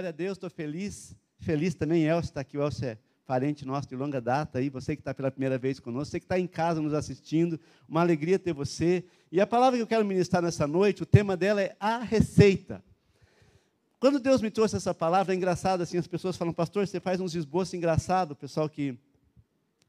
glória a Deus, estou feliz. Feliz também, Elcio está aqui, o Elcio é parente nosso de longa data aí, você que está pela primeira vez conosco, você que está em casa nos assistindo, uma alegria ter você. E a palavra que eu quero ministrar nessa noite, o tema dela é a receita. Quando Deus me trouxe essa palavra, é engraçado assim, as pessoas falam, pastor, você faz uns esboços engraçados, o pessoal que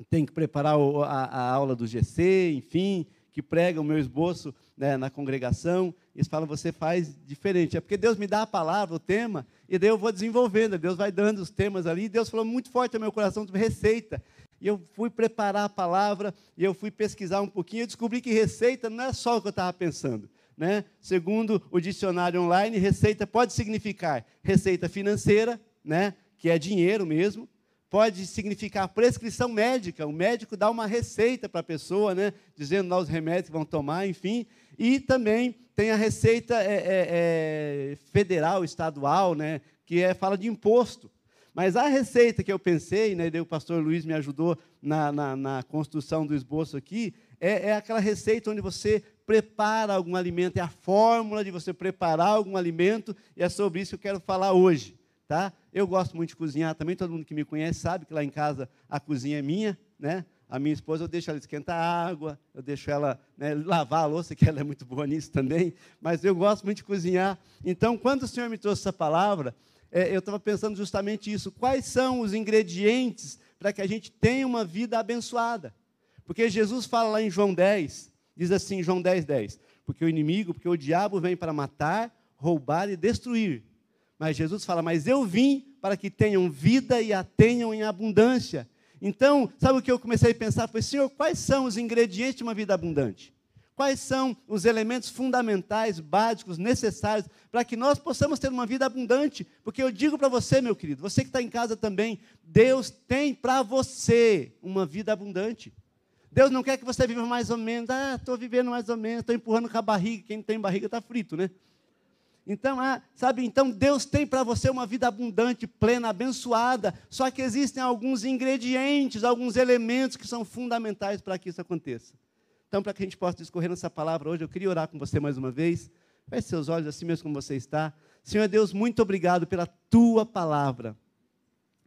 tem que preparar a, a aula do GC, enfim, que prega o meu esboço né, na congregação, eles falam, você faz diferente. É porque Deus me dá a palavra, o tema, e daí eu vou desenvolvendo, Deus vai dando os temas ali, e Deus falou muito forte no meu coração receita. E eu fui preparar a palavra, e eu fui pesquisar um pouquinho, e descobri que receita não é só o que eu estava pensando. Né? Segundo o dicionário online, receita pode significar receita financeira, né? que é dinheiro mesmo, pode significar prescrição médica. O médico dá uma receita para a pessoa, né, dizendo lá os remédios que vão tomar, enfim. E também tem a receita é, é, é, federal, estadual, né, que é, fala de imposto. Mas a receita que eu pensei, né, o pastor Luiz me ajudou na, na, na construção do esboço aqui, é, é aquela receita onde você prepara algum alimento, é a fórmula de você preparar algum alimento, e é sobre isso que eu quero falar hoje. Tá? Eu gosto muito de cozinhar também, todo mundo que me conhece sabe que lá em casa a cozinha é minha, né? A minha esposa, eu deixo ela esquentar água, eu deixo ela né, lavar a louça, que ela é muito boa nisso também, mas eu gosto muito de cozinhar. Então, quando o Senhor me trouxe essa palavra, é, eu estava pensando justamente isso. Quais são os ingredientes para que a gente tenha uma vida abençoada? Porque Jesus fala lá em João 10, diz assim, João 10, 10, porque o inimigo, porque o diabo vem para matar, roubar e destruir. Mas Jesus fala: Mas eu vim para que tenham vida e a tenham em abundância. Então, sabe o que eu comecei a pensar? Foi, Senhor, quais são os ingredientes de uma vida abundante? Quais são os elementos fundamentais, básicos, necessários para que nós possamos ter uma vida abundante? Porque eu digo para você, meu querido, você que está em casa também, Deus tem para você uma vida abundante. Deus não quer que você viva mais ou menos, ah, estou vivendo mais ou menos, estou empurrando com a barriga, quem tem barriga está frito, né? Então, ah, sabe, então Deus tem para você uma vida abundante, plena, abençoada. Só que existem alguns ingredientes, alguns elementos que são fundamentais para que isso aconteça. Então, para que a gente possa discorrer nessa palavra hoje, eu queria orar com você mais uma vez. Feche seus olhos assim mesmo como você está. Senhor Deus, muito obrigado pela tua palavra.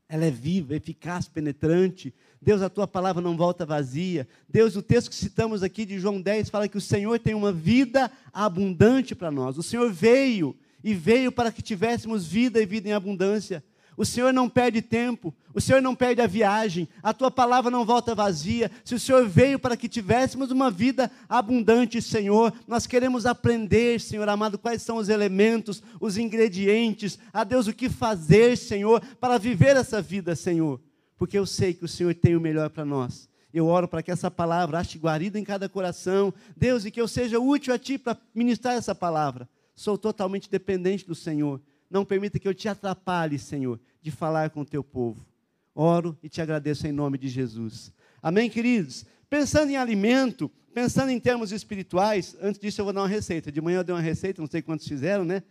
Ela é viva, eficaz, penetrante. Deus, a tua palavra não volta vazia. Deus, o texto que citamos aqui de João 10 fala que o Senhor tem uma vida abundante para nós. O Senhor veio e veio para que tivéssemos vida e vida em abundância. O Senhor não perde tempo, o Senhor não perde a viagem, a tua palavra não volta vazia. Se o Senhor veio para que tivéssemos uma vida abundante, Senhor, nós queremos aprender, Senhor amado, quais são os elementos, os ingredientes, a Deus, o que fazer, Senhor, para viver essa vida, Senhor, porque eu sei que o Senhor tem o melhor para nós. Eu oro para que essa palavra ache guarida em cada coração, Deus, e que eu seja útil a Ti para ministrar essa palavra. Sou totalmente dependente do Senhor não permita que eu te atrapalhe, Senhor, de falar com o teu povo. Oro e te agradeço em nome de Jesus. Amém, queridos? Pensando em alimento, pensando em termos espirituais, antes disso eu vou dar uma receita. De manhã eu dei uma receita, não sei quantos fizeram, né?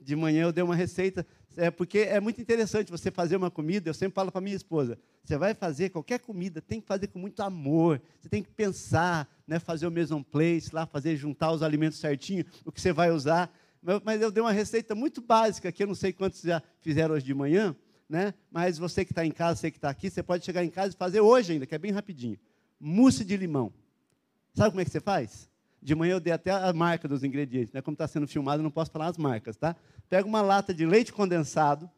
De manhã eu dei uma receita, é porque é muito interessante você fazer uma comida. Eu sempre falo para minha esposa: você vai fazer qualquer comida, tem que fazer com muito amor. Você tem que pensar, né, fazer o mesmo place lá, fazer juntar os alimentos certinho, o que você vai usar mas eu dei uma receita muito básica, que eu não sei quantos já fizeram hoje de manhã, né? mas você que está em casa, você que está aqui, você pode chegar em casa e fazer hoje ainda, que é bem rapidinho. Mousse de limão. Sabe como é que você faz? De manhã eu dei até a marca dos ingredientes, né? Como está sendo filmado, eu não posso falar as marcas, tá? Pega uma lata de leite condensado,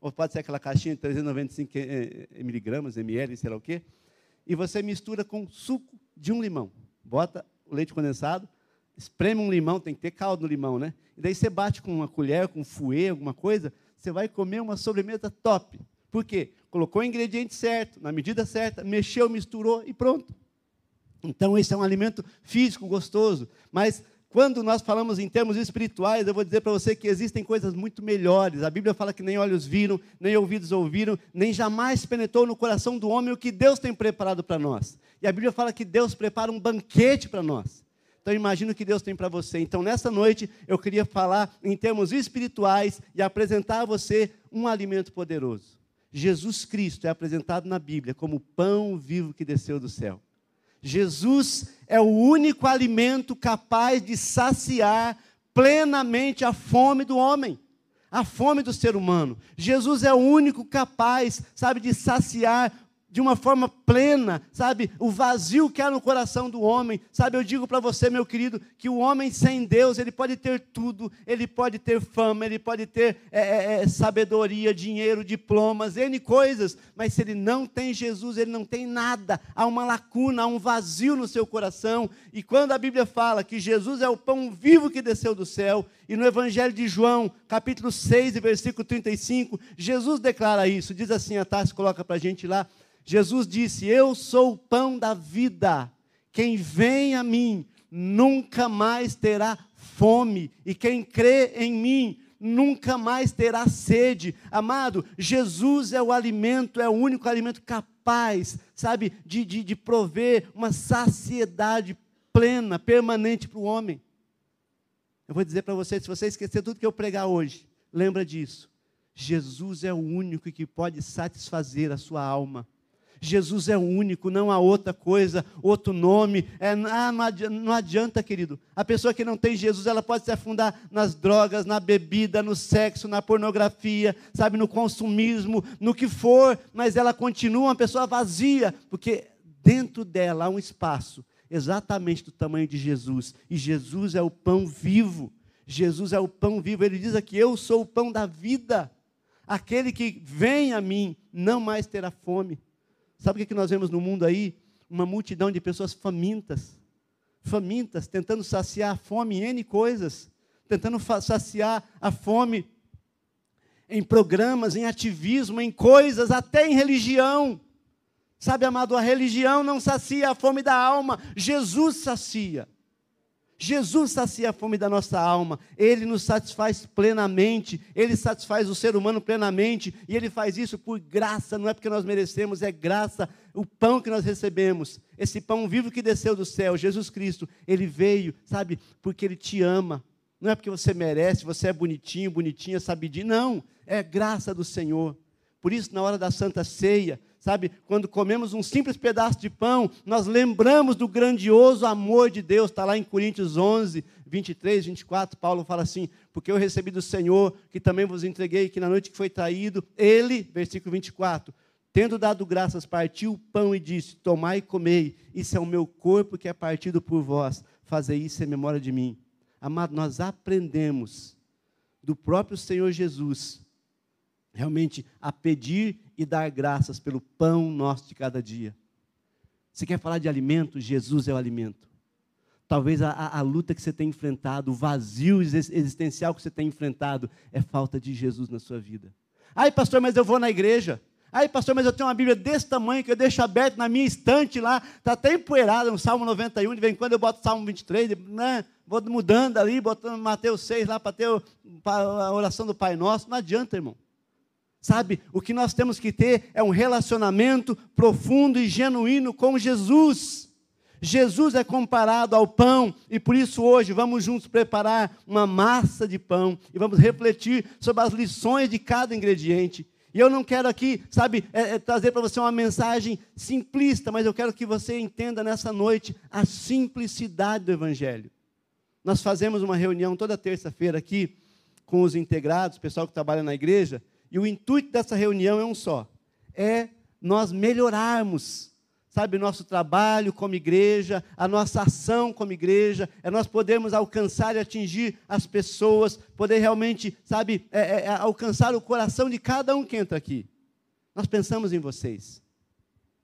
ou pode ser aquela caixinha de 395 eh, eh, miligramas, ml, sei lá o quê, e você mistura com suco de um limão. Bota o leite condensado, espreme um limão, tem que ter caldo no limão, né? E daí você bate com uma colher, com um fouet, alguma coisa, você vai comer uma sobremesa top. Por quê? Colocou o ingrediente certo, na medida certa, mexeu, misturou e pronto. Então, esse é um alimento físico gostoso. Mas, quando nós falamos em termos espirituais, eu vou dizer para você que existem coisas muito melhores. A Bíblia fala que nem olhos viram, nem ouvidos ouviram, nem jamais penetrou no coração do homem o que Deus tem preparado para nós. E a Bíblia fala que Deus prepara um banquete para nós. Então imagina o que Deus tem para você. Então nessa noite eu queria falar em termos espirituais e apresentar a você um alimento poderoso. Jesus Cristo é apresentado na Bíblia como o pão vivo que desceu do céu. Jesus é o único alimento capaz de saciar plenamente a fome do homem. a fome do ser humano. Jesus é o único capaz, sabe, de saciar de uma forma plena, sabe? O vazio que há no coração do homem, sabe? Eu digo para você, meu querido, que o homem sem Deus, ele pode ter tudo, ele pode ter fama, ele pode ter é, é, é, sabedoria, dinheiro, diplomas, N coisas, mas se ele não tem Jesus, ele não tem nada. Há uma lacuna, há um vazio no seu coração. E quando a Bíblia fala que Jesus é o pão vivo que desceu do céu, e no Evangelho de João, capítulo 6, versículo 35, Jesus declara isso, diz assim, a Tassi coloca para a gente lá. Jesus disse: Eu sou o pão da vida. Quem vem a mim nunca mais terá fome, e quem crê em mim nunca mais terá sede. Amado, Jesus é o alimento, é o único alimento capaz, sabe, de, de, de prover uma saciedade plena, permanente para o homem. Eu vou dizer para você, se você esquecer tudo que eu pregar hoje, lembra disso. Jesus é o único que pode satisfazer a sua alma. Jesus é o único, não há outra coisa, outro nome. É, ah, não, adianta, não adianta, querido. A pessoa que não tem Jesus, ela pode se afundar nas drogas, na bebida, no sexo, na pornografia, sabe, no consumismo, no que for, mas ela continua uma pessoa vazia, porque dentro dela há um espaço exatamente do tamanho de Jesus. E Jesus é o pão vivo. Jesus é o pão vivo. Ele diz aqui: Eu sou o pão da vida. Aquele que vem a mim não mais terá fome. Sabe o que nós vemos no mundo aí? Uma multidão de pessoas famintas, famintas, tentando saciar a fome em N coisas, tentando saciar a fome em programas, em ativismo, em coisas, até em religião. Sabe, amado, a religião não sacia a fome da alma, Jesus sacia. Jesus sacia a fome da nossa alma, Ele nos satisfaz plenamente, Ele satisfaz o ser humano plenamente, e Ele faz isso por graça, não é porque nós merecemos, é graça, o pão que nós recebemos, esse pão vivo que desceu do céu, Jesus Cristo, Ele veio, sabe, porque Ele te ama, não é porque você merece, você é bonitinho, bonitinha, sabidinho, não, é graça do Senhor. Por isso, na hora da Santa Ceia, Sabe, quando comemos um simples pedaço de pão, nós lembramos do grandioso amor de Deus. Está lá em Coríntios 11, 23, 24. Paulo fala assim: Porque eu recebi do Senhor, que também vos entreguei, que na noite que foi traído, ele, versículo 24, tendo dado graças, partiu o pão e disse: Tomai e comei, isso é o meu corpo que é partido por vós, fazei isso em memória de mim. Amado, nós aprendemos do próprio Senhor Jesus realmente a pedir e dar graças pelo pão nosso de cada dia. Você quer falar de alimento? Jesus é o alimento. Talvez a, a, a, luta que você tem enfrentado, o vazio existencial que você tem enfrentado, é falta de Jesus na sua vida. Ai, pastor, mas eu vou na igreja. Ai, pastor, mas eu tenho uma Bíblia desse tamanho que eu deixo aberto na minha estante lá, está até empoeirada, no Salmo 91, de vez em quando eu boto o Salmo 23, né? vou mudando ali, botando Mateus 6 lá para ter a oração do Pai Nosso. Não adianta, irmão. Sabe, o que nós temos que ter é um relacionamento profundo e genuíno com Jesus. Jesus é comparado ao pão, e por isso hoje vamos juntos preparar uma massa de pão e vamos refletir sobre as lições de cada ingrediente. E eu não quero aqui, sabe, é, é, trazer para você uma mensagem simplista, mas eu quero que você entenda nessa noite a simplicidade do Evangelho. Nós fazemos uma reunião toda terça-feira aqui com os integrados, o pessoal que trabalha na igreja, e o intuito dessa reunião é um só: é nós melhorarmos, sabe, nosso trabalho como igreja, a nossa ação como igreja, é nós podermos alcançar e atingir as pessoas, poder realmente, sabe, é, é, é alcançar o coração de cada um que entra aqui. Nós pensamos em vocês.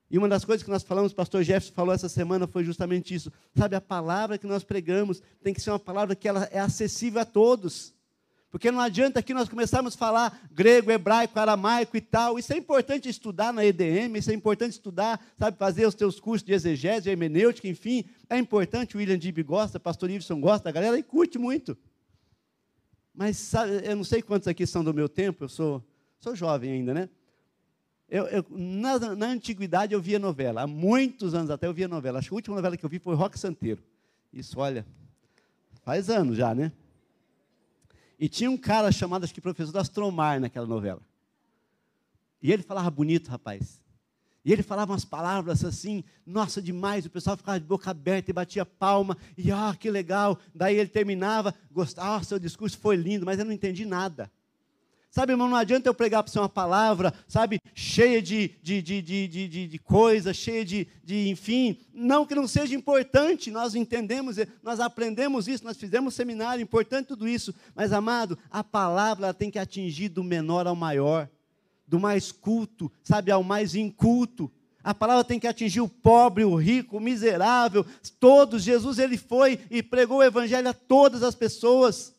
E uma das coisas que nós falamos, o pastor Jefferson falou essa semana, foi justamente isso. Sabe, a palavra que nós pregamos tem que ser uma palavra que ela é acessível a todos. Porque não adianta aqui nós começarmos a falar grego, hebraico, aramaico e tal. Isso é importante estudar na EDM, isso é importante estudar, sabe, fazer os teus cursos de exegese, hermenêutica, enfim. É importante, o William Dib gosta, o pastor Iveson gosta, a galera e curte muito. Mas sabe, eu não sei quantos aqui são do meu tempo, eu sou, sou jovem ainda, né? Eu, eu, na, na, antiguidade eu via novela, há muitos anos até eu via novela. Acho que a última novela que eu vi foi Rock Santeiro. Isso, olha, faz anos já, né? E tinha um cara chamado, acho que professor Astromar naquela novela. E ele falava bonito, rapaz. E ele falava umas palavras assim, nossa, demais. O pessoal ficava de boca aberta e batia palma. E, ah, que legal. Daí ele terminava, gostava, ah, seu discurso foi lindo, mas eu não entendi nada. Sabe, irmão, não adianta eu pregar para você uma palavra, sabe, cheia de, de, de, de, de, de coisas, cheia de, de, enfim. Não que não seja importante, nós entendemos, nós aprendemos isso, nós fizemos seminário, importante tudo isso. Mas, amado, a palavra tem que atingir do menor ao maior, do mais culto, sabe, ao mais inculto. A palavra tem que atingir o pobre, o rico, o miserável, todos. Jesus, ele foi e pregou o evangelho a todas as pessoas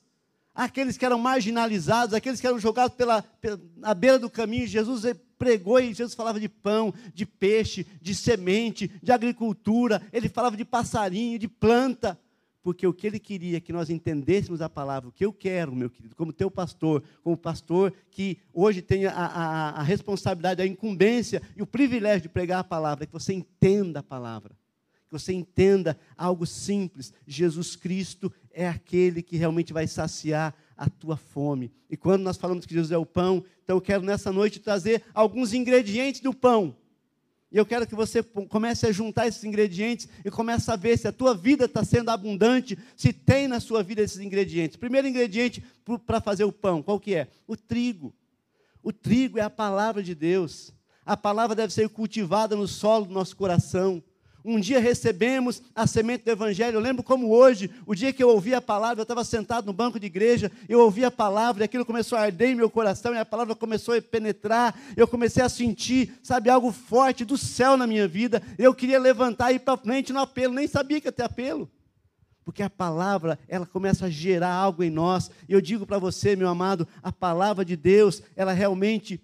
aqueles que eram marginalizados, aqueles que eram jogados pela, pela, na beira do caminho. Jesus pregou e Jesus falava de pão, de peixe, de semente, de agricultura, ele falava de passarinho, de planta. Porque o que ele queria é que nós entendêssemos a palavra, o que eu quero, meu querido, como teu pastor, como pastor que hoje tem a, a, a responsabilidade, a incumbência e o privilégio de pregar a palavra, é que você entenda a palavra que você entenda algo simples: Jesus Cristo é aquele que realmente vai saciar a tua fome. E quando nós falamos que Jesus é o pão, então eu quero nessa noite trazer alguns ingredientes do pão. E eu quero que você comece a juntar esses ingredientes e comece a ver se a tua vida está sendo abundante, se tem na sua vida esses ingredientes. Primeiro ingrediente para fazer o pão, qual que é? O trigo. O trigo é a palavra de Deus. A palavra deve ser cultivada no solo do nosso coração. Um dia recebemos a semente do Evangelho. Eu lembro como hoje, o dia que eu ouvi a palavra, eu estava sentado no banco de igreja, eu ouvi a palavra, e aquilo começou a arder em meu coração, e a palavra começou a penetrar. Eu comecei a sentir, sabe, algo forte do céu na minha vida. Eu queria levantar e ir para frente no apelo, nem sabia que ia ter apelo. Porque a palavra, ela começa a gerar algo em nós. E eu digo para você, meu amado, a palavra de Deus, ela realmente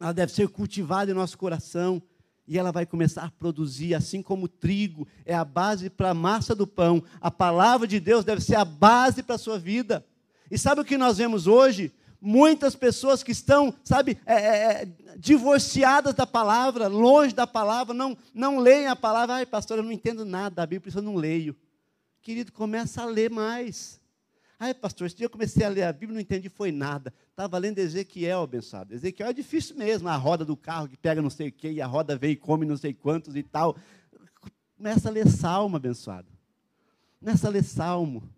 ela deve ser cultivada em nosso coração e ela vai começar a produzir, assim como o trigo é a base para a massa do pão, a palavra de Deus deve ser a base para a sua vida. E sabe o que nós vemos hoje? Muitas pessoas que estão, sabe, é, é, é, divorciadas da palavra, longe da palavra, não, não leem a palavra. Ai, pastor, eu não entendo nada da Bíblia, por isso eu não leio. Querido, começa a ler mais. Ai, pastor, esse dia eu comecei a ler a Bíblia, não entendi, foi nada. Estava lendo Ezequiel, abençoado. Ezequiel é difícil mesmo, a roda do carro que pega não sei o quê, e a roda vem e come não sei quantos e tal. Começa a ler Salmo, abençoado. Começa a ler Salmo.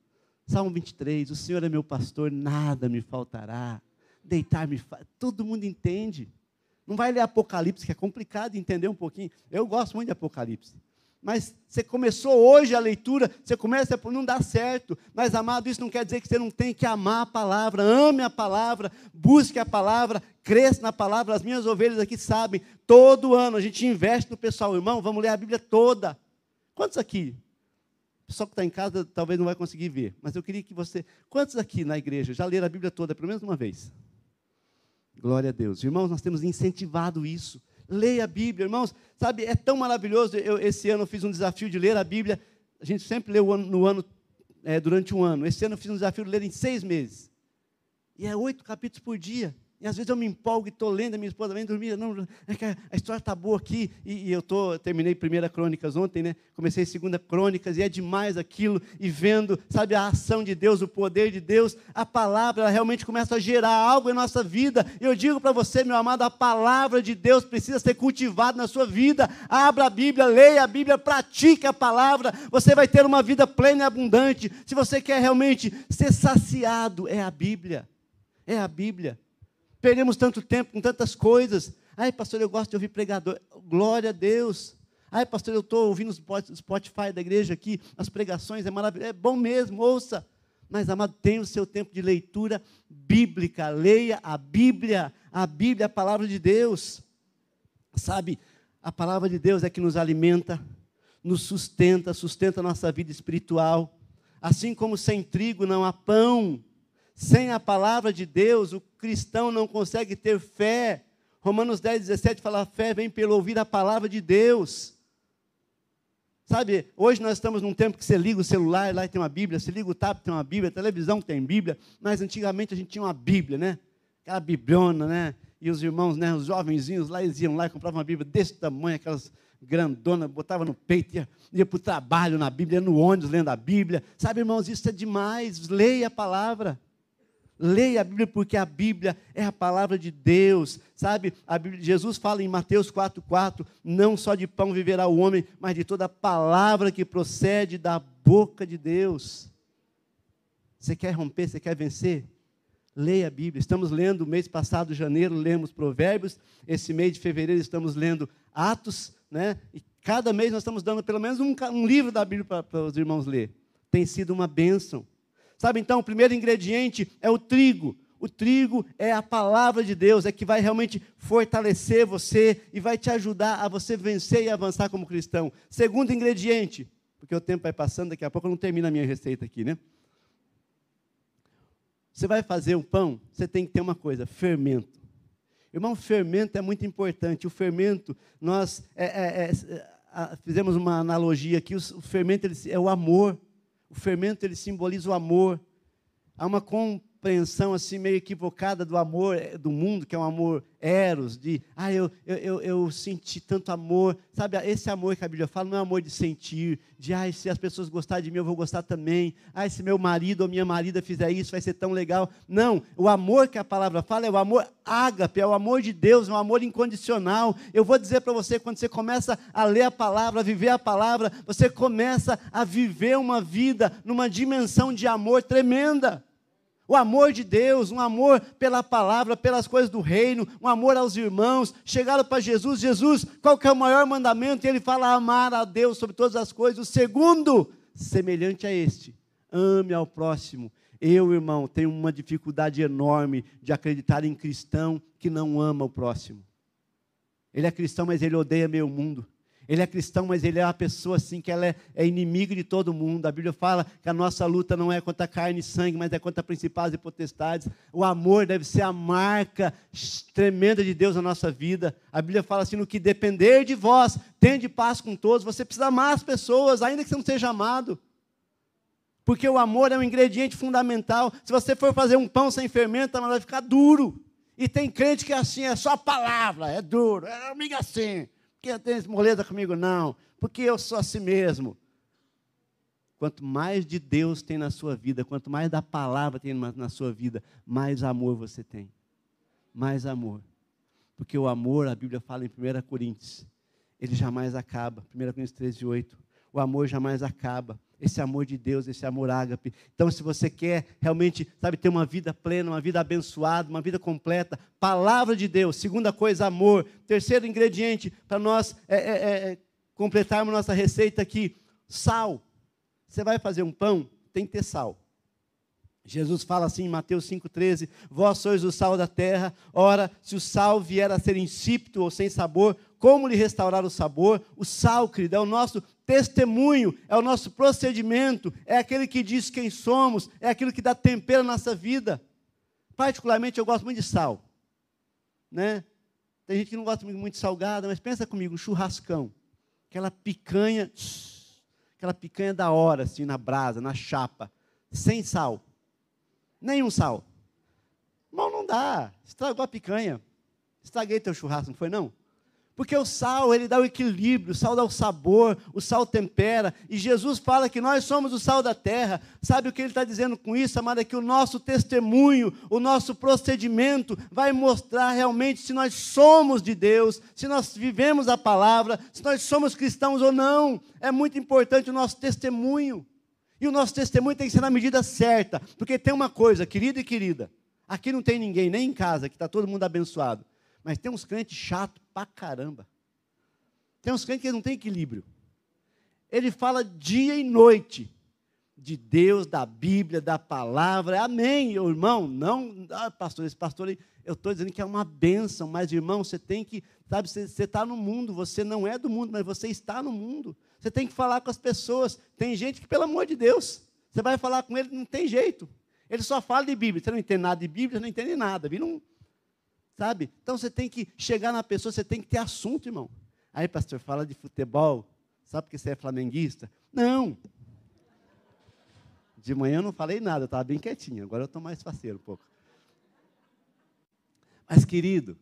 Salmo 23, o Senhor é meu pastor, nada me faltará. Deitar-me, todo mundo entende. Não vai ler Apocalipse, que é complicado entender um pouquinho. Eu gosto muito de Apocalipse mas você começou hoje a leitura, você começa por não dar certo. Mas, amado, isso não quer dizer que você não tem que amar a palavra, ame a palavra, busque a palavra, cresça na palavra. As minhas ovelhas aqui sabem, todo ano a gente investe no pessoal, irmão, vamos ler a Bíblia toda. Quantos aqui? O pessoal que está em casa talvez não vai conseguir ver, mas eu queria que você. Quantos aqui na igreja já leram a Bíblia toda, pelo menos uma vez? Glória a Deus. Irmãos, nós temos incentivado isso. Leia a Bíblia, irmãos. Sabe, é tão maravilhoso. Eu, esse ano eu fiz um desafio de ler a Bíblia. A gente sempre lê no ano, é, durante um ano. Esse ano eu fiz um desafio de ler em seis meses. E é oito capítulos por dia. E às vezes eu me empolgo e estou lendo, a minha esposa vem dormir, não, é a história está boa aqui, e, e eu tô, terminei primeira crônicas ontem, né? Comecei segunda crônicas, e é demais aquilo, e vendo, sabe, a ação de Deus, o poder de Deus, a palavra, ela realmente começa a gerar algo em nossa vida. Eu digo para você, meu amado, a palavra de Deus precisa ser cultivada na sua vida. Abra a Bíblia, leia a Bíblia, pratique a palavra, você vai ter uma vida plena e abundante. Se você quer realmente ser saciado, é a Bíblia. É a Bíblia. Perdemos tanto tempo com tantas coisas. Ai, pastor, eu gosto de ouvir pregador. Glória a Deus. Ai, pastor, eu estou ouvindo o Spotify da igreja aqui, as pregações, é maravilhoso. É bom mesmo, ouça. Mas, amado, tenha o seu tempo de leitura bíblica. Leia a Bíblia. A Bíblia é a palavra de Deus. Sabe, a palavra de Deus é que nos alimenta, nos sustenta, sustenta a nossa vida espiritual. Assim como sem trigo não há pão, sem a palavra de Deus, o cristão não consegue ter fé. Romanos 10, 17 fala: fé vem pelo ouvir a palavra de Deus. Sabe, hoje nós estamos num tempo que você liga o celular, lá tem uma Bíblia, você liga o tablet, tem uma Bíblia, a televisão tem Bíblia, mas antigamente a gente tinha uma Bíblia, né? Aquela bibliona, né? E os irmãos, né, os jovenzinhos lá, eles iam lá e compravam uma Bíblia desse tamanho, aquelas grandona, botava no peito, ia, ia para o trabalho na Bíblia, ia no ônibus lendo a Bíblia. Sabe, irmãos, isso é demais. Leia a palavra. Leia a Bíblia porque a Bíblia é a palavra de Deus, sabe? Bíblia, Jesus fala em Mateus 4,4: não só de pão viverá o homem, mas de toda palavra que procede da boca de Deus. Você quer romper, você quer vencer? Leia a Bíblia. Estamos lendo, mês passado, janeiro, lemos Provérbios. Esse mês de fevereiro estamos lendo Atos, né? E cada mês nós estamos dando pelo menos um, um livro da Bíblia para, para os irmãos ler. Tem sido uma bênção. Sabe, então, o primeiro ingrediente é o trigo. O trigo é a palavra de Deus, é que vai realmente fortalecer você e vai te ajudar a você vencer e avançar como cristão. Segundo ingrediente, porque o tempo vai passando, daqui a pouco eu não termino a minha receita aqui, né? Você vai fazer um pão, você tem que ter uma coisa: fermento. Irmão, fermento é muito importante. O fermento, nós é, é, é, fizemos uma analogia aqui: o, fermento é o amor. O fermento ele simboliza o amor. Há uma compreensão assim meio equivocada do amor eh, do mundo, que é um amor eros, de, ah, eu, eu, eu, senti tanto amor. Sabe, esse amor que a Bíblia fala não é amor de sentir, de, ah, se as pessoas gostarem de mim, eu vou gostar também. Ah, se meu marido ou minha marida fizer isso, vai ser tão legal. Não, o amor que a palavra fala é o amor ágape, é o amor de Deus, é um amor incondicional. Eu vou dizer para você, quando você começa a ler a palavra, a viver a palavra, você começa a viver uma vida numa dimensão de amor tremenda o amor de Deus, um amor pela palavra, pelas coisas do reino, um amor aos irmãos. Chegaram para Jesus, Jesus, qual que é o maior mandamento? E ele fala: amar a Deus sobre todas as coisas. O segundo, semelhante a este, ame ao próximo. Eu, irmão, tenho uma dificuldade enorme de acreditar em cristão que não ama o próximo. Ele é cristão, mas ele odeia meu mundo. Ele é cristão, mas ele é uma pessoa assim que ela é, é inimigo de todo mundo. A Bíblia fala que a nossa luta não é contra carne e sangue, mas é contra principais e potestades. O amor deve ser a marca tremenda de Deus na nossa vida. A Bíblia fala assim: no que depender de vós, tende paz com todos. Você precisa amar as pessoas, ainda que você não seja amado. Porque o amor é um ingrediente fundamental. Se você for fazer um pão sem fermento, vai ficar duro. E tem crente que é assim, é só palavra, é duro, é amiga assim porque tem moleza comigo, não. Porque eu sou assim mesmo. Quanto mais de Deus tem na sua vida, quanto mais da palavra tem na sua vida, mais amor você tem. Mais amor. Porque o amor, a Bíblia fala em 1 Coríntios, ele jamais acaba. 1 Coríntios 13, 8. O amor jamais acaba esse amor de Deus, esse amor ágape. Então, se você quer realmente, sabe, ter uma vida plena, uma vida abençoada, uma vida completa, palavra de Deus. Segunda coisa, amor. Terceiro ingrediente para nós é, é, é, completarmos nossa receita aqui, sal. Você vai fazer um pão, tem que ter sal. Jesus fala assim em Mateus 5,13: Vós sois o sal da terra. Ora, se o sal vier a ser insípido ou sem sabor, como lhe restaurar o sabor? O sal, querido, é o nosso testemunho, é o nosso procedimento, é aquele que diz quem somos, é aquilo que dá tempero à nossa vida. Particularmente, eu gosto muito de sal. Né? Tem gente que não gosta muito de salgada, mas pensa comigo, um churrascão. Aquela picanha, aquela picanha da hora, assim, na brasa, na chapa, sem sal. Nenhum sal. Mal não dá. Estragou a picanha. Estraguei teu churrasco, não foi não? Porque o sal, ele dá o equilíbrio, o sal dá o sabor, o sal tempera. E Jesus fala que nós somos o sal da terra. Sabe o que ele está dizendo com isso, amada? É que o nosso testemunho, o nosso procedimento vai mostrar realmente se nós somos de Deus, se nós vivemos a palavra, se nós somos cristãos ou não. É muito importante o nosso testemunho. E o nosso testemunho tem que ser na medida certa. Porque tem uma coisa, querida e querida. Aqui não tem ninguém, nem em casa, que está todo mundo abençoado. Mas tem uns crentes chatos pra caramba. Tem uns crentes que não tem equilíbrio. Ele fala dia e noite de Deus, da Bíblia, da palavra. Amém, irmão. Não, ah, pastor, esse pastor, eu estou dizendo que é uma bênção, mas irmão, você tem que, sabe, você está no mundo, você não é do mundo, mas você está no mundo. Você tem que falar com as pessoas. Tem gente que, pelo amor de Deus, você vai falar com ele, não tem jeito. Ele só fala de Bíblia. Você não entende nada de Bíblia, você não entende nada. Um, Sabe? Então você tem que chegar na pessoa, você tem que ter assunto, irmão. Aí, pastor, fala de futebol. Sabe porque você é flamenguista? Não. De manhã eu não falei nada, eu estava bem quietinho. Agora eu estou mais faceiro um pouco. Mas, querido,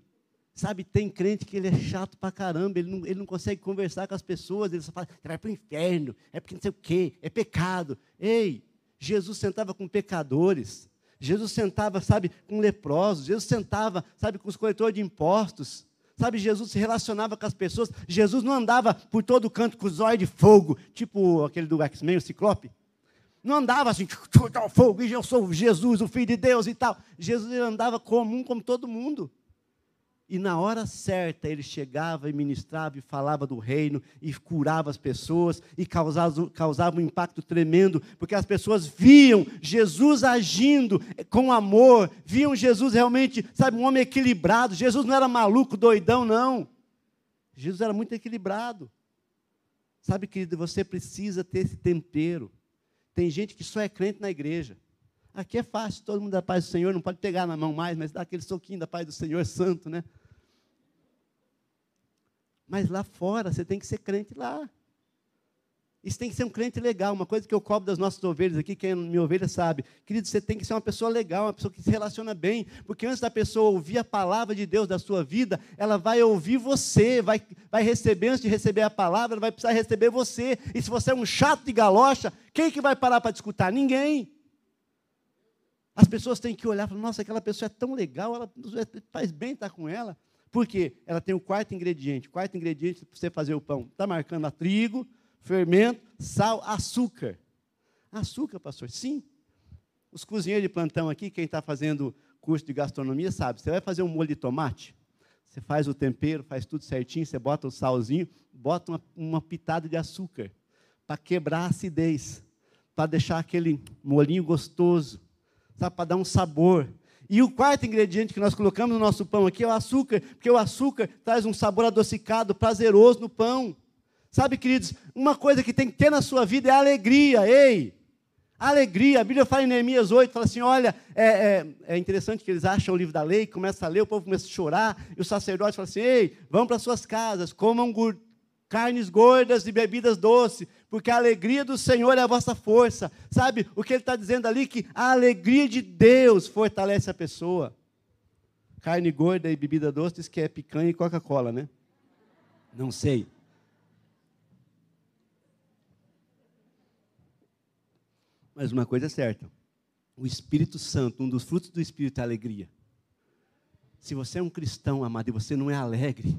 sabe, tem crente que ele é chato pra caramba, ele não, ele não consegue conversar com as pessoas, ele só fala, você vai para o inferno, é porque não sei o quê, é pecado. Ei, Jesus sentava com pecadores, Jesus sentava, sabe, com leprosos, Jesus sentava, sabe, com os coletores de impostos. Sabe, Jesus se relacionava com as pessoas. Jesus não andava por todo canto com os olhos de fogo, tipo aquele do X-Men, o Ciclope. Não andava assim, fogo, e eu sou Jesus, o Filho de Deus e tal. Jesus andava comum como todo mundo. E na hora certa ele chegava e ministrava e falava do reino e curava as pessoas e causava, causava um impacto tremendo, porque as pessoas viam Jesus agindo com amor, viam Jesus realmente, sabe, um homem equilibrado. Jesus não era maluco, doidão, não. Jesus era muito equilibrado. Sabe, querido, você precisa ter esse tempero. Tem gente que só é crente na igreja. Aqui é fácil, todo mundo da paz do Senhor, não pode pegar na mão mais, mas dá aquele soquinho da paz do Senhor santo, né? Mas lá fora você tem que ser crente lá. Isso tem que ser um crente legal. Uma coisa que eu cobro das nossas ovelhas aqui, quem é minha ovelha sabe. Querido, você tem que ser uma pessoa legal, uma pessoa que se relaciona bem. Porque antes da pessoa ouvir a palavra de Deus da sua vida, ela vai ouvir você, vai, vai receber, antes de receber a palavra, ela vai precisar receber você. E se você é um chato de galocha, quem que vai parar para te escutar? Ninguém. As pessoas têm que olhar e falar, nossa, aquela pessoa é tão legal, ela faz bem estar com ela. Por quê? Ela tem o quarto ingrediente. O quarto ingrediente para você fazer o pão. Está marcando a trigo, fermento, sal, açúcar. Açúcar, pastor? Sim. Os cozinheiros de plantão aqui, quem está fazendo curso de gastronomia sabe. Você vai fazer um molho de tomate, você faz o tempero, faz tudo certinho, você bota o salzinho, bota uma, uma pitada de açúcar para quebrar a acidez, para deixar aquele molinho gostoso, para dar um sabor. E o quarto ingrediente que nós colocamos no nosso pão aqui é o açúcar, porque o açúcar traz um sabor adocicado, prazeroso no pão. Sabe, queridos, uma coisa que tem que ter na sua vida é alegria, ei! Alegria, a Bíblia fala em Neemias 8, fala assim: olha, é, é, é, interessante que eles acham o livro da lei, começa a ler, o povo começa a chorar, e o sacerdote fala assim: ei, vão para suas casas, comam carnes gordas e bebidas doces, porque a alegria do Senhor é a vossa força. Sabe o que ele está dizendo ali? Que a alegria de Deus fortalece a pessoa. Carne gorda e bebida doce diz que é picanha e Coca-Cola, né? Não sei. Mas uma coisa é certa: o Espírito Santo, um dos frutos do Espírito é a alegria. Se você é um cristão, amado, e você não é alegre,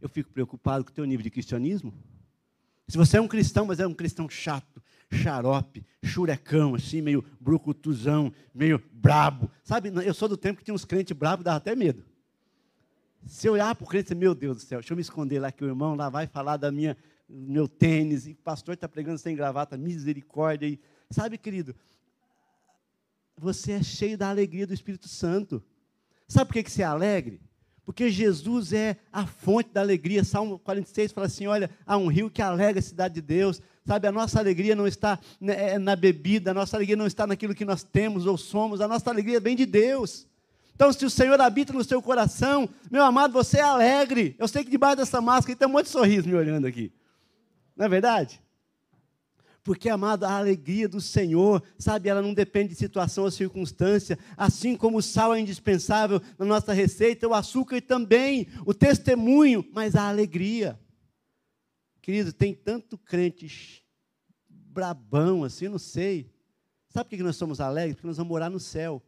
eu fico preocupado com o teu nível de cristianismo. Se você é um cristão, mas é um cristão chato, xarope, churecão, assim, meio brucutuzão, meio brabo. Sabe, eu sou do tempo que tinha uns crentes bravos, dava até medo. Se eu olhar para o crente, meu Deus do céu, deixa eu me esconder lá que o irmão lá vai falar da minha meu tênis, e o pastor está pregando sem gravata, misericórdia. E, sabe, querido, você é cheio da alegria do Espírito Santo. Sabe por que, que você é alegre? Porque Jesus é a fonte da alegria. Salmo 46 fala assim: olha, há um rio que alegra a cidade de Deus. Sabe, a nossa alegria não está né, é, na bebida, a nossa alegria não está naquilo que nós temos ou somos, a nossa alegria vem de Deus. Então, se o Senhor habita no seu coração, meu amado, você é alegre. Eu sei que debaixo dessa máscara tem um monte de sorriso me olhando aqui. Não é verdade? Porque, amado, a alegria do Senhor, sabe, ela não depende de situação ou circunstância. Assim como o sal é indispensável na nossa receita, o açúcar também, o testemunho, mas a alegria. Querido, tem tanto crente brabão assim, não sei. Sabe por que nós somos alegres? Porque nós vamos morar no céu.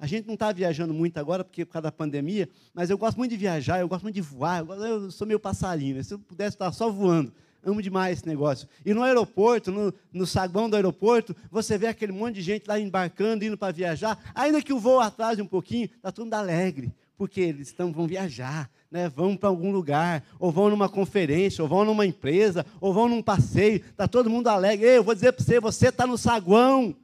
A gente não está viajando muito agora, porque por causa da pandemia, mas eu gosto muito de viajar, eu gosto muito de voar, eu, sou meio passarinho, né? se eu pudesse estar só voando. Amo demais esse negócio. E no aeroporto, no, no saguão do aeroporto, você vê aquele monte de gente lá embarcando, indo para viajar. Ainda que o voo atrase um pouquinho, está todo mundo alegre, porque eles estão, vão viajar, né? vão para algum lugar, ou vão numa conferência, ou vão numa empresa, ou vão num passeio. Está todo mundo alegre. Ei, eu vou dizer para você, você está no saguão,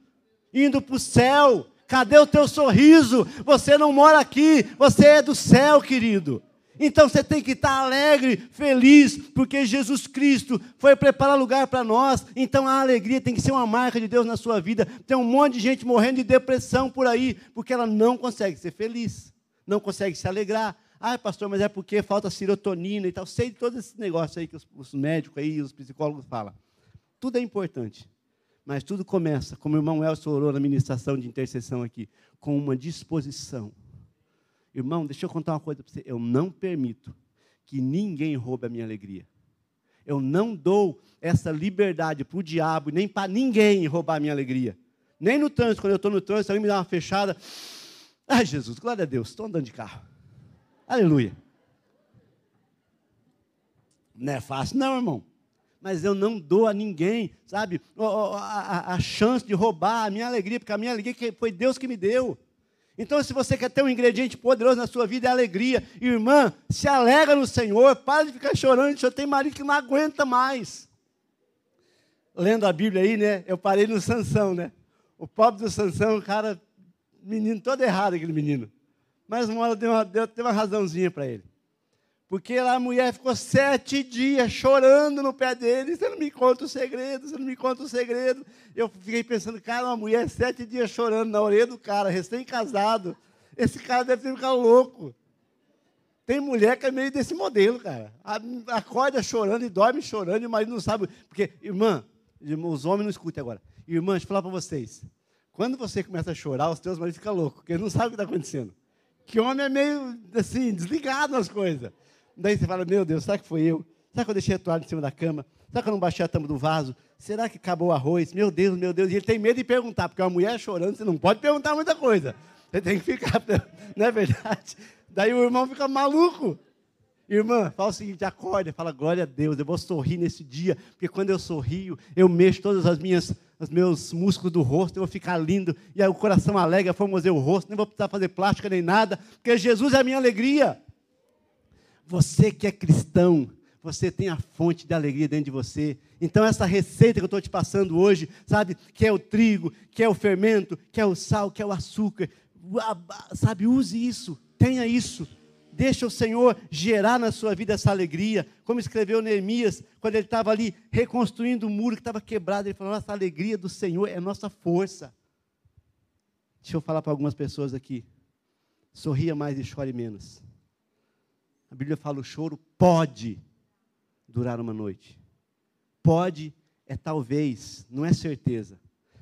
indo para o céu. Cadê o teu sorriso? Você não mora aqui, você é do céu, querido. Então você tem que estar alegre, feliz, porque Jesus Cristo foi preparar lugar para nós. Então a alegria tem que ser uma marca de Deus na sua vida. Tem um monte de gente morrendo de depressão por aí, porque ela não consegue ser feliz, não consegue se alegrar. Ah, pastor, mas é porque falta serotonina e tal. Sei de todos esses negócios aí que os, os médicos aí, os psicólogos falam. Tudo é importante. Mas tudo começa, como o irmão Elson orou na ministração de intercessão aqui, com uma disposição Irmão, deixa eu contar uma coisa para você. Eu não permito que ninguém roube a minha alegria. Eu não dou essa liberdade para o diabo, nem para ninguém roubar a minha alegria. Nem no trânsito, quando eu estou no trânsito, alguém me dá uma fechada. Ai, Jesus, glória a Deus, estou andando de carro. Aleluia. Não é fácil, não, irmão. mas eu não dou a ninguém, sabe, a, a, a chance de roubar a minha alegria, porque a minha alegria foi Deus que me deu. Então, se você quer ter um ingrediente poderoso na sua vida, é alegria. Irmã, se alegra no Senhor, para de ficar chorando. Senhor tem marido que não aguenta mais. Lendo a Bíblia aí, né? Eu parei no Sansão, né? O pobre do Sansão, o cara, menino todo errado, aquele menino. Mas uma hora deu uma, deu, deu uma razãozinha para ele. Porque lá a mulher ficou sete dias chorando no pé dele. Você não me conta o segredo, você não me conta o segredo. Eu fiquei pensando, cara, uma mulher sete dias chorando na orelha do cara, recém-casado. Esse cara deve ter ficado louco. Tem mulher que é meio desse modelo, cara. Acorda chorando e dorme chorando e o marido não sabe. Porque, irmã, os homens não escutem agora. Irmã, deixa eu falar para vocês. Quando você começa a chorar, os teus maridos ficam loucos, porque eles não sabem o que está acontecendo. Que homem é meio, assim, desligado nas coisas. Daí você fala, meu Deus, será que foi eu? Será que eu deixei a toalha em cima da cama? Será que eu não baixei a tampa do vaso? Será que acabou o arroz? Meu Deus, meu Deus. E ele tem medo de perguntar, porque uma mulher chorando, você não pode perguntar muita coisa. Você tem que ficar, não é verdade? Daí o irmão fica maluco. Irmã, fala o seguinte, acorda, fala, glória a Deus, eu vou sorrir nesse dia, porque quando eu sorrio, eu mexo todas as minhas, os meus músculos do rosto, eu vou ficar lindo, e aí o coração alegra, formoseia o rosto, nem vou precisar fazer plástica nem nada, porque Jesus é a minha alegria. Você que é cristão, você tem a fonte de alegria dentro de você. Então, essa receita que eu estou te passando hoje, sabe, que é o trigo, que é o fermento, que é o sal, que é o açúcar, sabe, use isso, tenha isso. Deixa o Senhor gerar na sua vida essa alegria. Como escreveu Neemias, quando ele estava ali reconstruindo o muro que estava quebrado, ele falou: Nossa alegria do Senhor é nossa força. Deixa eu falar para algumas pessoas aqui. Sorria mais e chore menos. A Bíblia fala: o choro pode durar uma noite. Pode é talvez, não é certeza,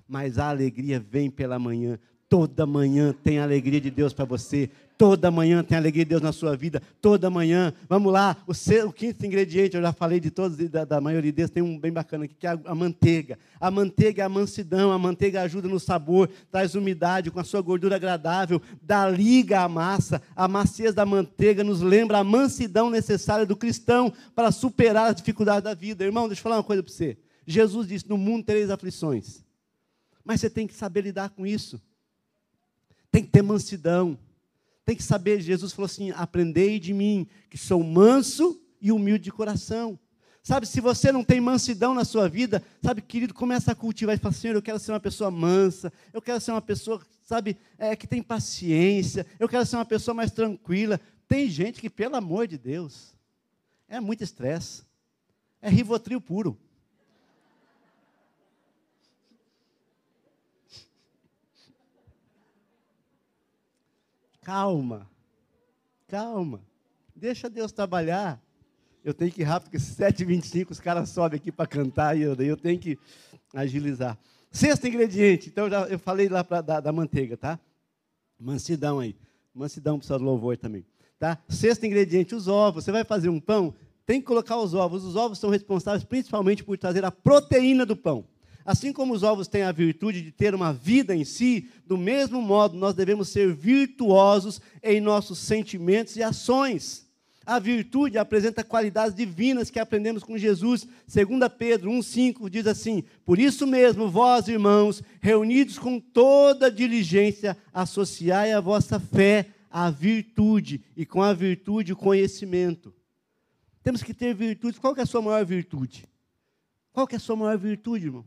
mas a alegria vem pela manhã. Toda manhã tem a alegria de Deus para você. Toda manhã tem a alegria de Deus na sua vida. Toda manhã. Vamos lá. O, ser, o quinto ingrediente, eu já falei de todos, da, da maioria deles, tem um bem bacana aqui, que é a, a, manteiga. A manteiga é a mansidão. A manteiga ajuda no sabor, traz umidade com a sua gordura agradável, dá liga à massa. A maciez da manteiga nos lembra a mansidão necessária do cristão para superar as dificuldades da vida. Irmão, deixa eu falar uma coisa para você. Jesus disse: No mundo tereis aflições. Mas você tem que saber lidar com isso tem que ter mansidão. Tem que saber, Jesus falou assim: aprendei de mim, que sou manso e humilde de coração. Sabe, se você não tem mansidão na sua vida, sabe, querido, começa a cultivar e fala, Senhor, eu quero ser uma pessoa mansa, eu quero ser uma pessoa, sabe, é, que tem paciência, eu quero ser uma pessoa mais tranquila. Tem gente que, pelo amor de Deus, é muito estresse, é rivotril puro. Calma, calma. Deixa Deus trabalhar. Eu tenho que ir rápido, porque 7h25 os caras sobem aqui para cantar e eu, eu tenho que agilizar. Sexto ingrediente, então já, eu falei lá pra, da, da manteiga, tá? Mansidão aí. Mansidão para o louvor também. Tá? Sexto ingrediente, os ovos. Você vai fazer um pão, tem que colocar os ovos. Os ovos são responsáveis principalmente por trazer a proteína do pão. Assim como os ovos têm a virtude de ter uma vida em si, do mesmo modo nós devemos ser virtuosos em nossos sentimentos e ações. A virtude apresenta qualidades divinas que aprendemos com Jesus. 2 Pedro 1,5 diz assim: Por isso mesmo, vós, irmãos, reunidos com toda diligência, associai a vossa fé à virtude, e com a virtude o conhecimento. Temos que ter virtudes. Qual que é a sua maior virtude? Qual que é a sua maior virtude, irmão?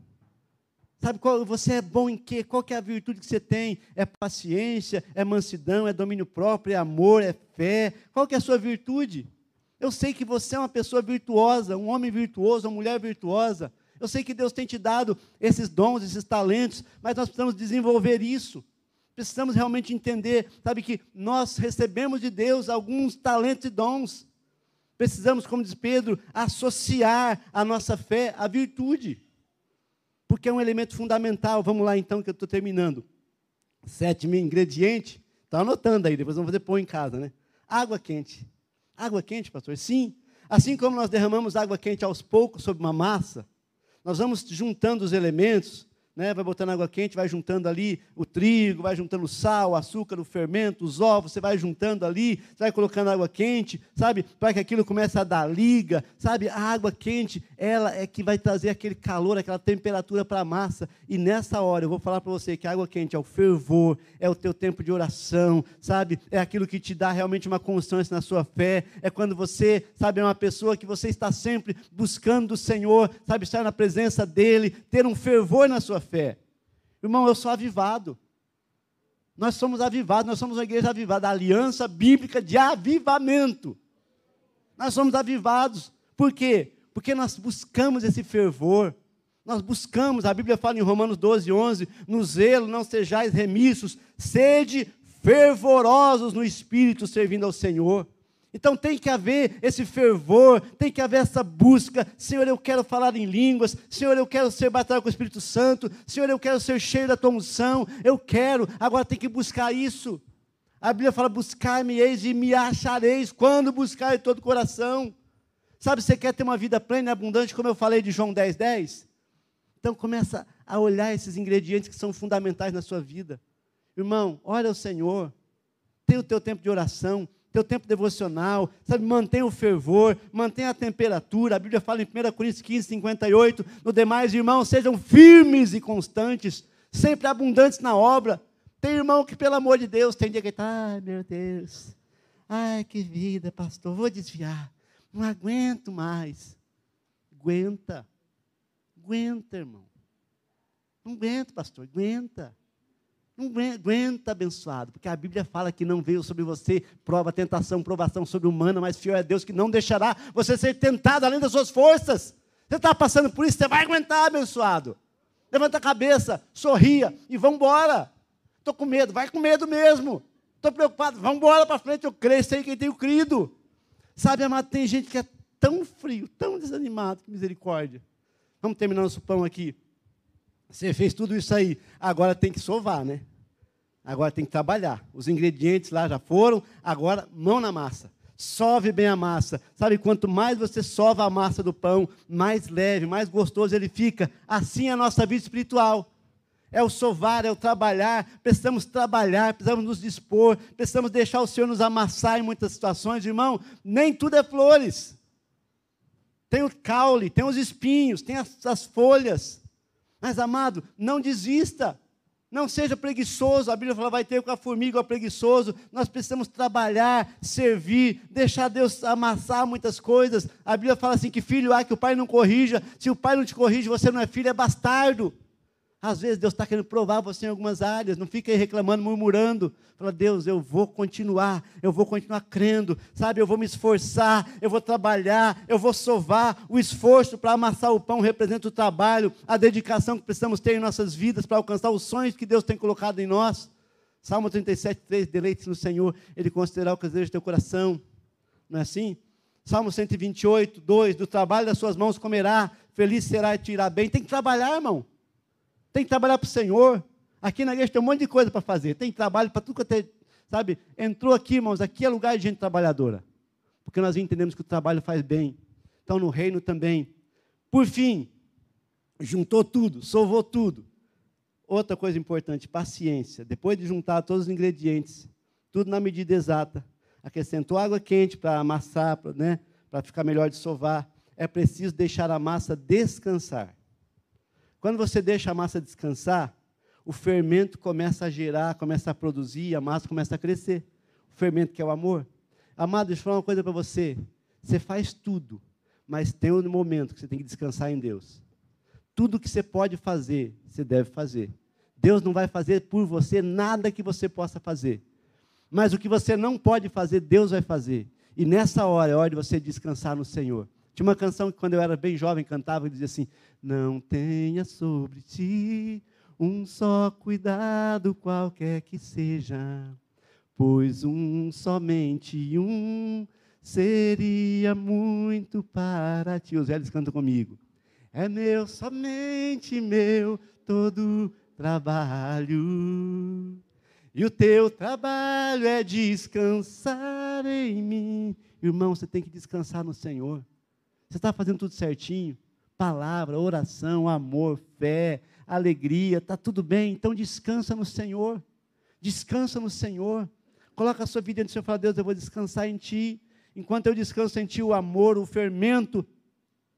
Sabe qual, você é bom em quê? Qual que é a virtude que você tem? É paciência, é mansidão, é domínio próprio, é amor, é fé. Qual que é a sua virtude? Eu sei que você é uma pessoa virtuosa, um homem virtuoso, uma mulher virtuosa. Eu sei que Deus tem te dado esses dons, esses talentos, mas nós precisamos desenvolver isso. Precisamos realmente entender, sabe que nós recebemos de Deus alguns talentos e dons. Precisamos, como diz Pedro, associar a nossa fé à virtude porque é um elemento fundamental. Vamos lá então, que eu estou terminando. Sétimo ingrediente, está anotando aí, depois vamos fazer pôr em casa, né? Água quente. Água quente, pastor? Sim. Assim como nós derramamos água quente aos poucos sobre uma massa, nós vamos juntando os elementos, né? vai botando água quente, vai juntando ali o trigo, vai juntando o sal, o açúcar, o fermento, os ovos, você vai juntando ali, vai colocando água quente, sabe? Para que aquilo comece a dar liga, sabe? A água quente, ela é que vai trazer aquele calor, aquela temperatura para a massa. E nessa hora eu vou falar para você que a água quente é o fervor, é o teu tempo de oração, sabe? É aquilo que te dá realmente uma constância na sua fé, é quando você, sabe, é uma pessoa que você está sempre buscando o Senhor, sabe, estar na presença dele, ter um fervor na sua fé. Irmão, eu sou avivado. Nós somos avivados, nós somos uma igreja avivada, a aliança bíblica de avivamento. Nós somos avivados. Por quê? Porque nós buscamos esse fervor. Nós buscamos, a Bíblia fala em Romanos 12, 11: no zelo não sejais remissos, sede fervorosos no espírito, servindo ao Senhor. Então tem que haver esse fervor, tem que haver essa busca. Senhor, eu quero falar em línguas. Senhor, eu quero ser batizado com o Espírito Santo. Senhor, eu quero ser cheio da tua unção. Eu quero. Agora tem que buscar isso. A Bíblia fala: buscar-me eis e me achareis quando buscar de todo o coração. Sabe, você quer ter uma vida plena e abundante, como eu falei de João 10, 10? Então começa a olhar esses ingredientes que são fundamentais na sua vida. Irmão, olha o Senhor. Tem o teu tempo de oração, teu tempo devocional, sabe, mantenha o fervor, mantenha a temperatura. A Bíblia fala em 1 Coríntios 15, 58, no demais, irmãos, sejam firmes e constantes, sempre abundantes na obra. Tem irmão que, pelo amor de Deus, tem dia que está, ai meu Deus, ai que vida, pastor, vou desviar, não aguento mais. Aguenta, aguenta, irmão. Não aguenta, pastor, aguenta. Não aguenta, abençoado, porque a Bíblia fala que não veio sobre você prova, tentação, provação sobre humana, mas fiel é Deus que não deixará você ser tentado além das suas forças. Você está passando por isso, você vai aguentar, abençoado. Levanta a cabeça, sorria e vamos embora. Estou com medo, vai com medo mesmo. Estou preocupado, vamos embora para frente, eu creio, sei quem tenho crido. Sabe, amado, tem gente que é tão frio, tão desanimado, que misericórdia. Vamos terminar nosso pão aqui. Você fez tudo isso aí, agora tem que sovar, né? Agora tem que trabalhar. Os ingredientes lá já foram, agora mão na massa. Sove bem a massa. Sabe, quanto mais você sova a massa do pão, mais leve, mais gostoso ele fica. Assim é a nossa vida espiritual. É o sovar, é o trabalhar. Precisamos trabalhar, precisamos nos dispor, precisamos deixar o Senhor nos amassar em muitas situações, irmão. Nem tudo é flores. Tem o caule, tem os espinhos, tem as, as folhas. Mas, amado, não desista. Não seja preguiçoso. A Bíblia fala, vai ter com a formiga o preguiçoso. Nós precisamos trabalhar, servir, deixar Deus amassar muitas coisas. A Bíblia fala assim: que filho há que o pai não corrija. Se o pai não te corrige, você não é filho, é bastardo. Às vezes Deus está querendo provar você em algumas áreas, não fica aí reclamando, murmurando. Fala, Deus, eu vou continuar, eu vou continuar crendo, sabe? Eu vou me esforçar, eu vou trabalhar, eu vou sovar. O esforço para amassar o pão representa o trabalho, a dedicação que precisamos ter em nossas vidas para alcançar os sonhos que Deus tem colocado em nós. Salmo 37, 3, deleite no Senhor, Ele considerará o que deseja do teu coração. Não é assim? Salmo 128, 2, do trabalho das suas mãos comerá, feliz será e te irá bem. Tem que trabalhar, irmão. Tem que trabalhar para o Senhor. Aqui na igreja tem um monte de coisa para fazer. Tem trabalho para tudo que até, sabe? Entrou aqui, irmãos, aqui é lugar de gente trabalhadora. Porque nós entendemos que o trabalho faz bem. Então, no reino também. Por fim, juntou tudo, sovou tudo. Outra coisa importante, paciência. Depois de juntar todos os ingredientes, tudo na medida exata, acrescentou água quente para amassar, para né, ficar melhor de sovar. É preciso deixar a massa descansar. Quando você deixa a massa descansar, o fermento começa a gerar, começa a produzir, a massa começa a crescer. O fermento que é o amor. Amado, deixa eu falar uma coisa para você. Você faz tudo, mas tem um momento que você tem que descansar em Deus. Tudo que você pode fazer, você deve fazer. Deus não vai fazer por você nada que você possa fazer. Mas o que você não pode fazer, Deus vai fazer. E nessa hora é hora de você descansar no Senhor. Tinha uma canção que quando eu era bem jovem cantava e dizia assim: Não tenha sobre ti um só cuidado qualquer que seja, pois um somente um seria muito para ti. Os velhos cantam comigo. É meu, somente meu, todo trabalho. E o teu trabalho é descansar em mim. Irmão, você tem que descansar no Senhor. Você está fazendo tudo certinho. palavra, oração, amor, fé, alegria, está tudo bem. Então descansa no Senhor. Descansa no Senhor. Coloca a sua vida diante do Senhor e fala, Deus, eu vou descansar em Ti. Enquanto eu descanso em Ti, o amor, o fermento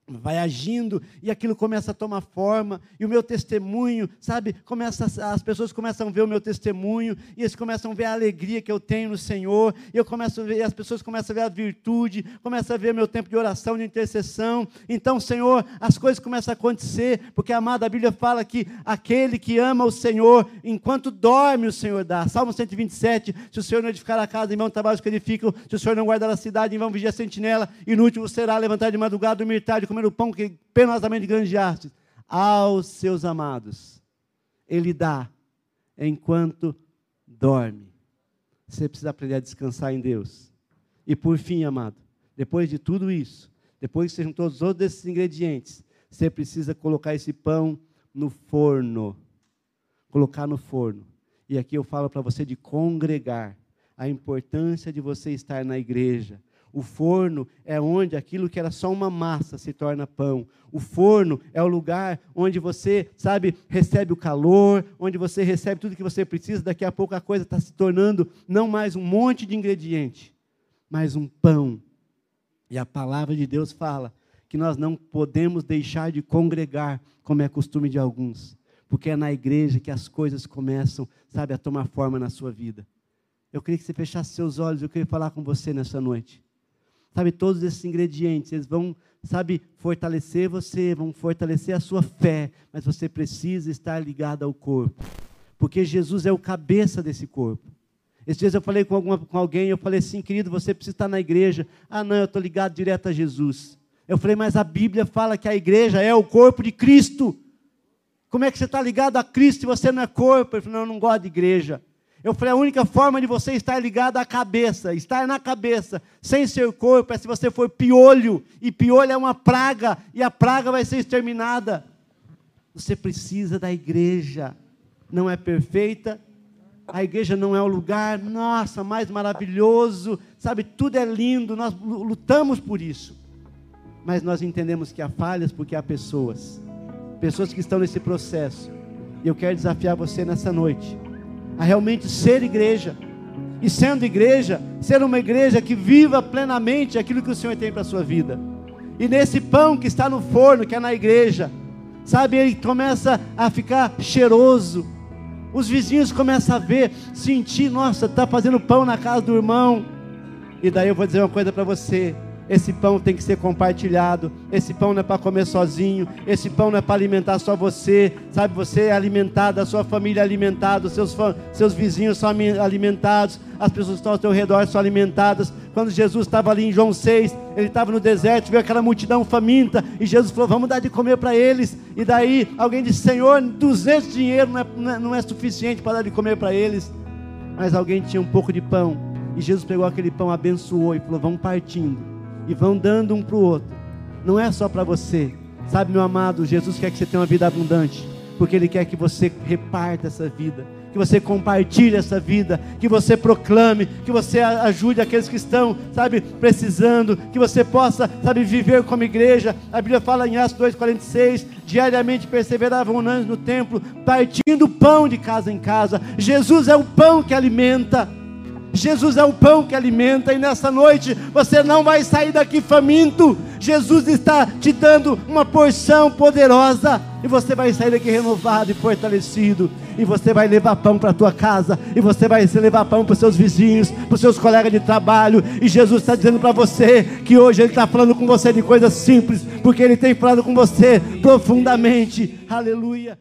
vai agindo e aquilo começa a tomar forma e o meu testemunho, sabe, começa as pessoas começam a ver o meu testemunho e eles começam a ver a alegria que eu tenho no Senhor, e eu começo a ver, as pessoas começam a ver a virtude, começam a ver meu tempo de oração, de intercessão. Então, Senhor, as coisas começam a acontecer, porque a Bíblia fala que aquele que ama o Senhor, enquanto dorme, o Senhor dá. Salmo 127, se o Senhor não edificar a casa, em vão trabalhos que edificam, se o Senhor não guardar a cidade, em vão vigiar a sentinela, inútil será levantar de madrugada, dormir tarde, comer o pão que penosamente granjeastes, aos seus amados. Ele dá enquanto dorme. Você precisa aprender a descansar em Deus. E por fim, amado, depois de tudo isso, depois que sejam todos os outros esses ingredientes, você precisa colocar esse pão no forno. Colocar no forno. E aqui eu falo para você de congregar, a importância de você estar na igreja, o forno é onde aquilo que era só uma massa se torna pão. O forno é o lugar onde você, sabe, recebe o calor, onde você recebe tudo que você precisa. Daqui a pouco a coisa está se tornando não mais um monte de ingrediente, mas um pão. E a palavra de Deus fala que nós não podemos deixar de congregar, como é costume de alguns, porque é na igreja que as coisas começam, sabe, a tomar forma na sua vida. Eu queria que você fechasse seus olhos, eu queria falar com você nessa noite. Sabe, todos esses ingredientes, eles vão, sabe, fortalecer você, vão fortalecer a sua fé, mas você precisa estar ligado ao corpo, porque Jesus é o cabeça desse corpo. Esses dias eu falei com, alguma, com alguém, eu falei assim, querido, você precisa estar na igreja. Ah, não, eu estou ligado direto a Jesus. Eu falei, mas a Bíblia fala que a igreja é o corpo de Cristo. Como é que você está ligado a Cristo se você não é corpo? Ele falou, não, eu não gosto de igreja. Eu falei, a única forma de você estar ligado à cabeça, estar na cabeça, sem ser corpo, é se você for piolho, e piolho é uma praga, e a praga vai ser exterminada. Você precisa da igreja, não é perfeita, a igreja não é o lugar, nossa, mais maravilhoso, sabe, tudo é lindo, nós lutamos por isso, mas nós entendemos que há falhas porque há pessoas, pessoas que estão nesse processo, e eu quero desafiar você nessa noite, a realmente ser igreja. E sendo igreja, ser uma igreja que viva plenamente aquilo que o Senhor tem para a sua vida. E nesse pão que está no forno, que é na igreja, sabe, ele começa a ficar cheiroso. Os vizinhos começam a ver, sentir, nossa, está fazendo pão na casa do irmão. E daí eu vou dizer uma coisa para você: esse pão tem que ser compartilhado. Esse pão não é para comer sozinho. Esse pão não é para alimentar só você. Sabe, você é alimentado, a sua família é alimentada, seus, seus vizinhos são alimentados, as pessoas que estão ao seu redor são alimentadas. Quando Jesus estava ali em João 6, ele estava no deserto, viu aquela multidão faminta, e Jesus falou: Vamos dar de comer para eles. E daí alguém disse: Senhor, 200 dinheiro não é, não é, não é suficiente para dar de comer para eles. Mas alguém tinha um pouco de pão. E Jesus pegou aquele pão, abençoou e falou: Vamos partindo e vão dando um para o outro. Não é só para você. Sabe, meu amado, Jesus quer que você tenha uma vida abundante, porque Ele quer que você reparta essa vida, que você compartilhe essa vida, que você proclame, que você ajude aqueles que estão, sabe, precisando, que você possa, sabe, viver como igreja. A Bíblia fala em Atos 2,46: diariamente perseveravam unânimes no templo, partindo pão de casa em casa. Jesus é o pão que alimenta. Jesus é o pão que alimenta, e nessa noite você não vai sair daqui faminto. Jesus está te dando uma porção poderosa, e você vai sair daqui renovado e fortalecido. E você vai levar pão para a tua casa, e você vai levar pão para os seus vizinhos, para os seus colegas de trabalho. E Jesus está dizendo para você que hoje Ele está falando com você de coisas simples, porque Ele tem falado com você profundamente. Aleluia.